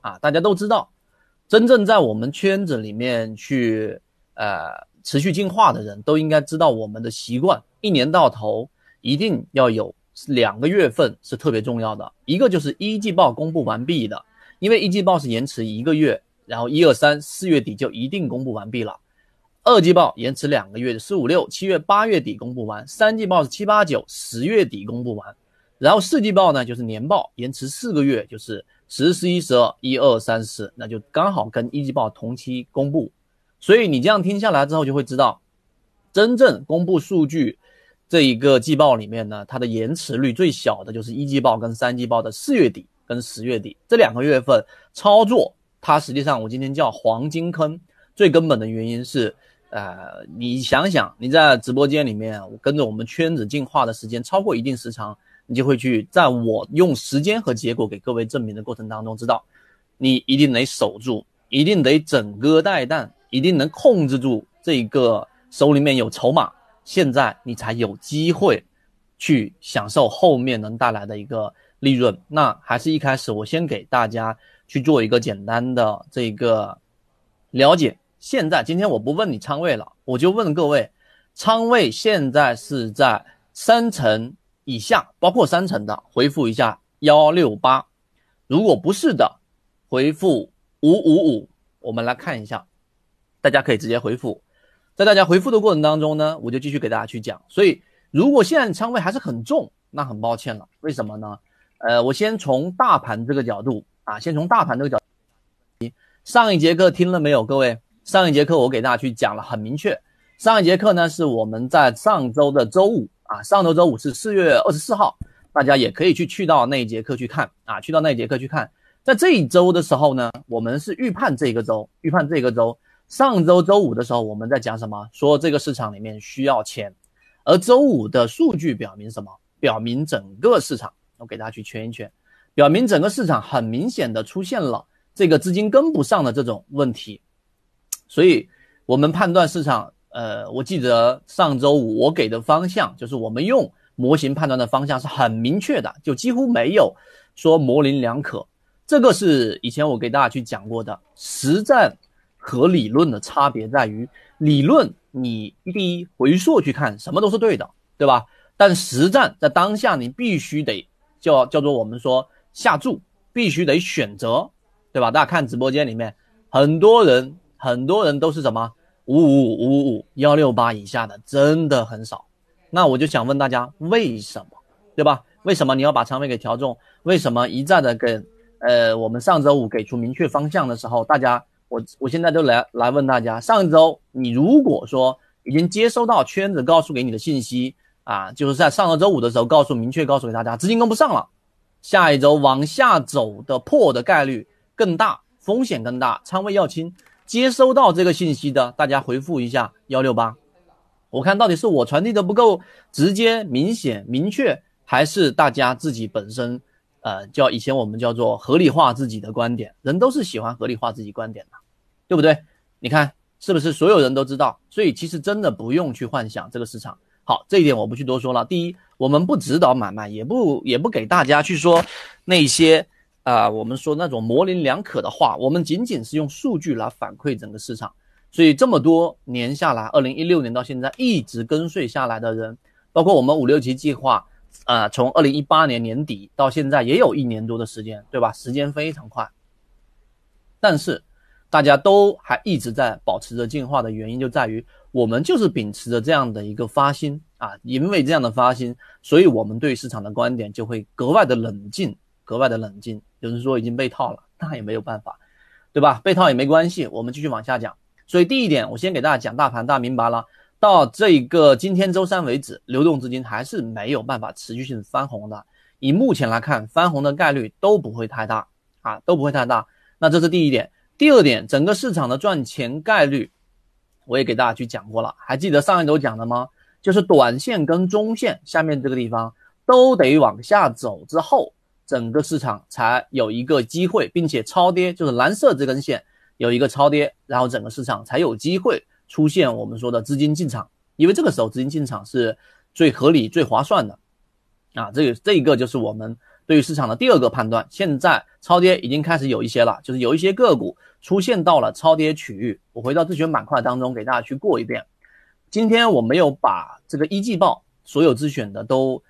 啊，大家都知道，真正在我们圈子里面去呃持续进化的人都应该知道我们的习惯，一年到头一定要有两个月份是特别重要的，一个就是一季报公布完毕的，因为一季报是延迟一个月，然后一二三四月底就一定公布完毕了。二季报延迟两个月，四五六七月八月底公布完；三季报是七八九十月底公布完。然后四季报呢，就是年报延迟四个月，就是十、十一、十二、一二三四，那就刚好跟一季报同期公布。所以你这样听下来之后，就会知道，真正公布数据这一个季报里面呢，它的延迟率最小的就是一季报跟三季报的四月底跟十月底这两个月份操作，它实际上我今天叫黄金坑，最根本的原因是。呃，你想想，你在直播间里面，我跟着我们圈子进化的时间超过一定时长，你就会去在我用时间和结果给各位证明的过程当中，知道你一定得守住，一定得整歌带弹，一定能控制住这个手里面有筹码，现在你才有机会去享受后面能带来的一个利润。那还是一开始我先给大家去做一个简单的这个了解。现在今天我不问你仓位了，我就问各位，仓位现在是在三成以下，包括三层的，回复一下幺六八，如果不是的，回复五五五。我们来看一下，大家可以直接回复，在大家回复的过程当中呢，我就继续给大家去讲。所以，如果现在仓位还是很重，那很抱歉了，为什么呢？呃，我先从大盘这个角度啊，先从大盘这个角，上一节课听了没有，各位？上一节课我给大家去讲了，很明确。上一节课呢是我们在上周的周五啊，上周周五是四月二十四号，大家也可以去去到那一节课去看啊，去到那一节课去看。在这一周的时候呢，我们是预判这个周，预判这个周。上周周五的时候我们在讲什么？说这个市场里面需要钱，而周五的数据表明什么？表明整个市场，我给大家去圈一圈，表明整个市场很明显的出现了这个资金跟不上的这种问题。所以，我们判断市场，呃，我记得上周五我给的方向，就是我们用模型判断的方向是很明确的，就几乎没有说模棱两可。这个是以前我给大家去讲过的，实战和理论的差别在于，理论你第一回溯去看，什么都是对的，对吧？但实战在当下，你必须得叫叫做我们说下注，必须得选择，对吧？大家看直播间里面很多人。很多人都是什么五五五五五幺六八以下的，真的很少。那我就想问大家，为什么？对吧？为什么你要把仓位给调重？为什么一再的跟呃我们上周五给出明确方向的时候，大家我我现在就来来问大家，上周你如果说已经接收到圈子告诉给你的信息啊，就是在上周周五的时候告诉明确告诉给大家资金跟不上了，下一周往下走的破的概率更大，风险更大，仓位要轻。接收到这个信息的，大家回复一下幺六八，我看到底是我传递的不够直接、明显、明确，还是大家自己本身，呃，叫以前我们叫做合理化自己的观点，人都是喜欢合理化自己观点的，对不对？你看是不是所有人都知道？所以其实真的不用去幻想这个市场。好，这一点我不去多说了。第一，我们不指导买卖，也不也不给大家去说那些。啊，我们说那种模棱两可的话，我们仅仅是用数据来反馈整个市场。所以这么多年下来，二零一六年到现在一直跟随下来的人，包括我们五六级计划，啊，从二零一八年年底到现在也有一年多的时间，对吧？时间非常快。但是大家都还一直在保持着进化的原因，就在于我们就是秉持着这样的一个发心啊，因为这样的发心，所以我们对市场的观点就会格外的冷静。格外的冷静，有人说已经被套了，那也没有办法，对吧？被套也没关系，我们继续往下讲。所以第一点，我先给大家讲大盘，大家明白了。到这个今天周三为止，流动资金还是没有办法持续性翻红的。以目前来看，翻红的概率都不会太大啊，都不会太大。那这是第一点。第二点，整个市场的赚钱概率，我也给大家去讲过了，还记得上一周讲的吗？就是短线跟中线下面这个地方都得往下走之后。整个市场才有一个机会，并且超跌，就是蓝色这根线有一个超跌，然后整个市场才有机会出现我们说的资金进场，因为这个时候资金进场是最合理、最划算的啊。这个这一个就是我们对于市场的第二个判断，现在超跌已经开始有一些了，就是有一些个股出现到了超跌区域。我回到自选板块当中给大家去过一遍。今天我没有把这个一季报所有自选的都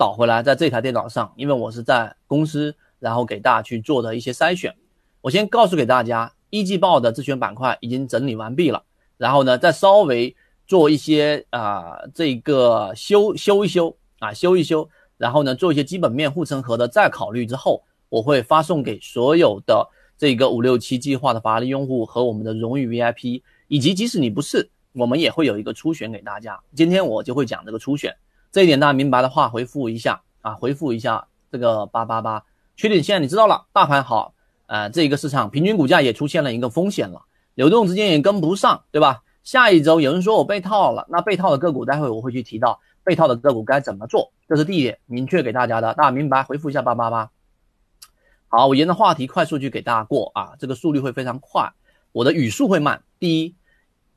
导回来在这台电脑上，因为我是在公司，然后给大家去做的一些筛选。我先告诉给大家，一季报的自选板块已经整理完毕了，然后呢，再稍微做一些啊这个修修一修啊修一修，然后呢做一些基本面护城河的再考虑之后，我会发送给所有的这个五六七计划的法拉利用户和我们的荣誉 VIP，以及即使你不是，我们也会有一个初选给大家。今天我就会讲这个初选，这一点大家明白的话回复一下啊，回复一下这个八八八，确定现在你知道了，大盘好。呃，这一个市场平均股价也出现了一个风险了，流动资金也跟不上，对吧？下一周有人说我被套了，那被套的个股，待会我会去提到被套的个股该怎么做，这是第一点，明确给大家的，大家明白？回复一下八八八。好，我沿着话题快速去给大家过啊，这个速率会非常快，我的语速会慢。第一，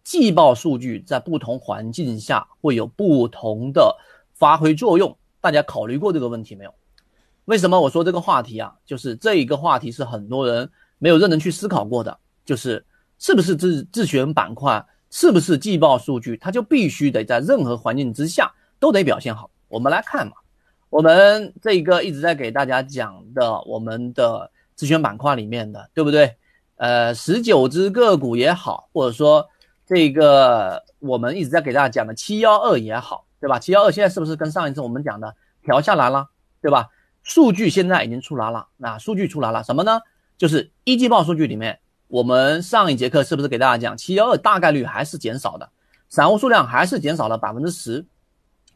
季报数据在不同环境下会有不同的发挥作用，大家考虑过这个问题没有？为什么我说这个话题啊？就是这一个话题是很多人没有认真去思考过的，就是是不是自自选板块，是不是季报数据，它就必须得在任何环境之下都得表现好。我们来看嘛，我们这个一直在给大家讲的，我们的自选板块里面的，对不对？呃，十九只个股也好，或者说这个我们一直在给大家讲的七幺二也好，对吧？七幺二现在是不是跟上一次我们讲的调下来了，对吧？数据现在已经出来了，那数据出来了什么呢？就是一季报数据里面，我们上一节课是不是给大家讲七幺二大概率还是减少的，散户数量还是减少了百分之十。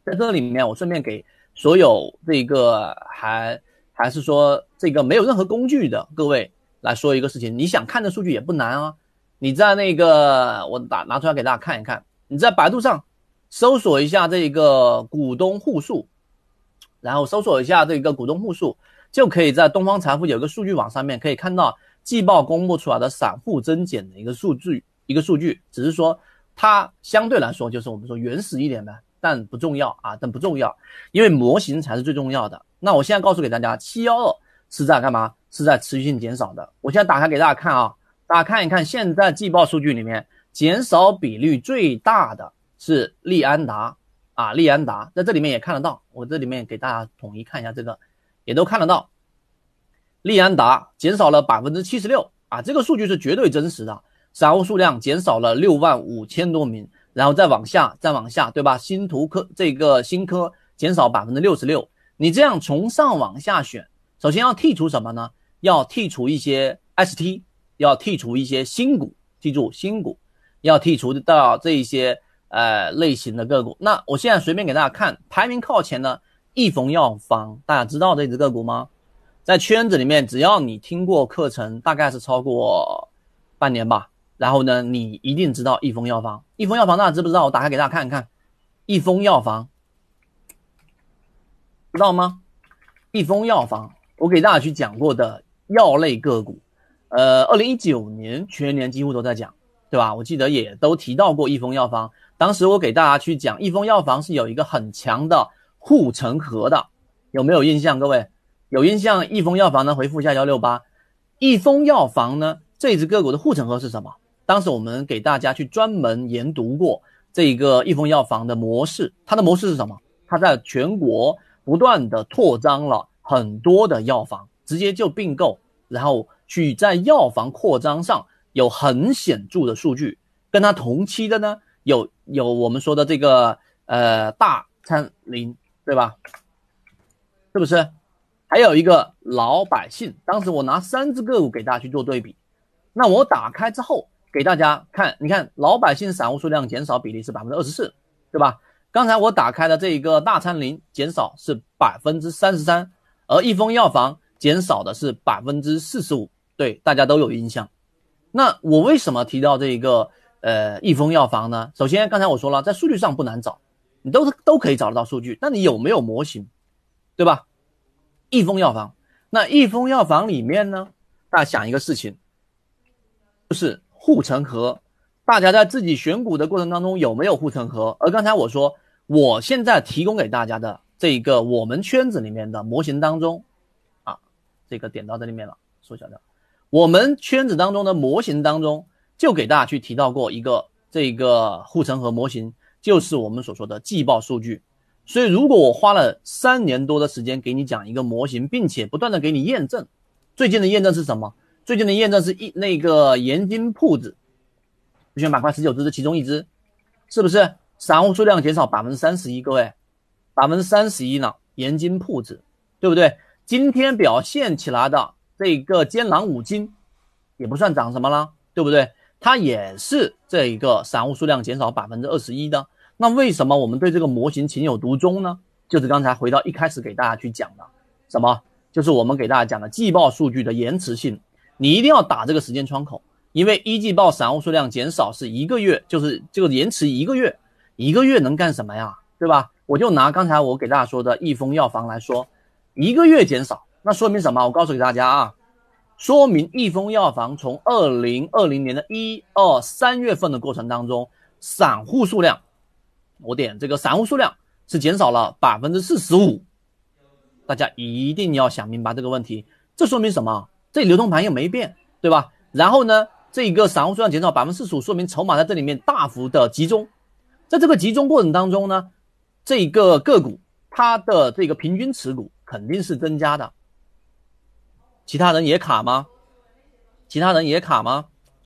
在这里面，我顺便给所有这个还还是说这个没有任何工具的各位来说一个事情，你想看的数据也不难啊，你在那个我打拿出来给大家看一看，你在百度上搜索一下这个股东户数。然后搜索一下这个股东户数，就可以在东方财富有个数据网上面可以看到季报公布出来的散户增减的一个数据，一个数据，只是说它相对来说就是我们说原始一点的，但不重要啊，但不重要，因为模型才是最重要的。那我现在告诉给大家，七幺二是在干嘛？是在持续性减少的。我现在打开给大家看啊，大家看一看，现在季报数据里面减少比率最大的是利安达。啊，利安达在这里面也看得到，我这里面给大家统一看一下，这个也都看得到。利安达减少了百分之七十六啊，这个数据是绝对真实的。散户数量减少了六万五千多名，然后再往下，再往下，对吧？新图科这个新科减少百分之六十六。你这样从上往下选，首先要剔除什么呢？要剔除一些 ST，要剔除一些新股，记住新股要剔除到这一些。呃，类型的个股，那我现在随便给大家看，排名靠前的益丰药房，大家知道这只个股吗？在圈子里面，只要你听过课程，大概是超过半年吧，然后呢，你一定知道益丰药房。益丰药房大家知不知道？我打开给大家看一看，益丰药房，知道吗？益丰药房，我给大家去讲过的药类个股，呃，二零一九年全年几乎都在讲，对吧？我记得也都提到过益丰药房。当时我给大家去讲，益丰药房是有一个很强的护城河的，有没有印象？各位有印象？益丰药房呢？回复一下幺六八。益丰药房呢？这只个股的护城河是什么？当时我们给大家去专门研读过这一个益丰药房的模式，它的模式是什么？它在全国不断的扩张了很多的药房，直接就并购，然后去在药房扩张上有很显著的数据，跟它同期的呢？有有我们说的这个呃大参林对吧？是不是？还有一个老百姓，当时我拿三只个股给大家去做对比，那我打开之后给大家看，你看老百姓散户数量减少比例是百分之二十四，对吧？刚才我打开的这一个大参林减少是百分之三十三，而益丰药房减少的是百分之四十五，对，大家都有印象。那我为什么提到这一个？呃，益丰药房呢？首先，刚才我说了，在数据上不难找，你都是都可以找得到数据。那你有没有模型，对吧？益丰药房，那益丰药房里面呢？大家想一个事情，就是护城河。大家在自己选股的过程当中有没有护城河？而刚才我说，我现在提供给大家的这个我们圈子里面的模型当中，啊这个点到这里面了，缩小掉。我们圈子当中的模型当中，就给大家去提到过一个这个护城河模型，就是我们所说的季报数据。所以，如果我花了三年多的时间给你讲一个模型，并且不断的给你验证，最近的验证是什么？最近的验证是一那个盐津铺子，不选板块十九只是其中一只，是不是？散户数量减少百分之三十一，各位，百分之三十一呢？盐津铺子，对不对？今天表现起来的这个坚朗五金，也不算涨什么了，对不对？它也是这一个散户数量减少百分之二十一的。那为什么我们对这个模型情有独钟呢？就是刚才回到一开始给大家去讲的，什么？就是我们给大家讲的季报数据的延迟性，你一定要打这个时间窗口，因为一季报散户数量减少是一个月，就是这个延迟一个月，一个月能干什么呀？对吧？我就拿刚才我给大家说的益丰药房来说，一个月减少，那说明什么？我告诉给大家啊，说明益丰药房从二零二零年的一二三月份的过程当中，散户数量。我点这个散户数量是减少了百分之四十五，大家一定要想明白这个问题。这说明什么？这流通盘又没变，对吧？然后呢，这个散户数量减少百分之四十五，说明筹码在这里面大幅的集中。在这个集中过程当中呢，这个个股它的这个平均持股肯定是增加的。其他人也卡吗？其他人也卡吗？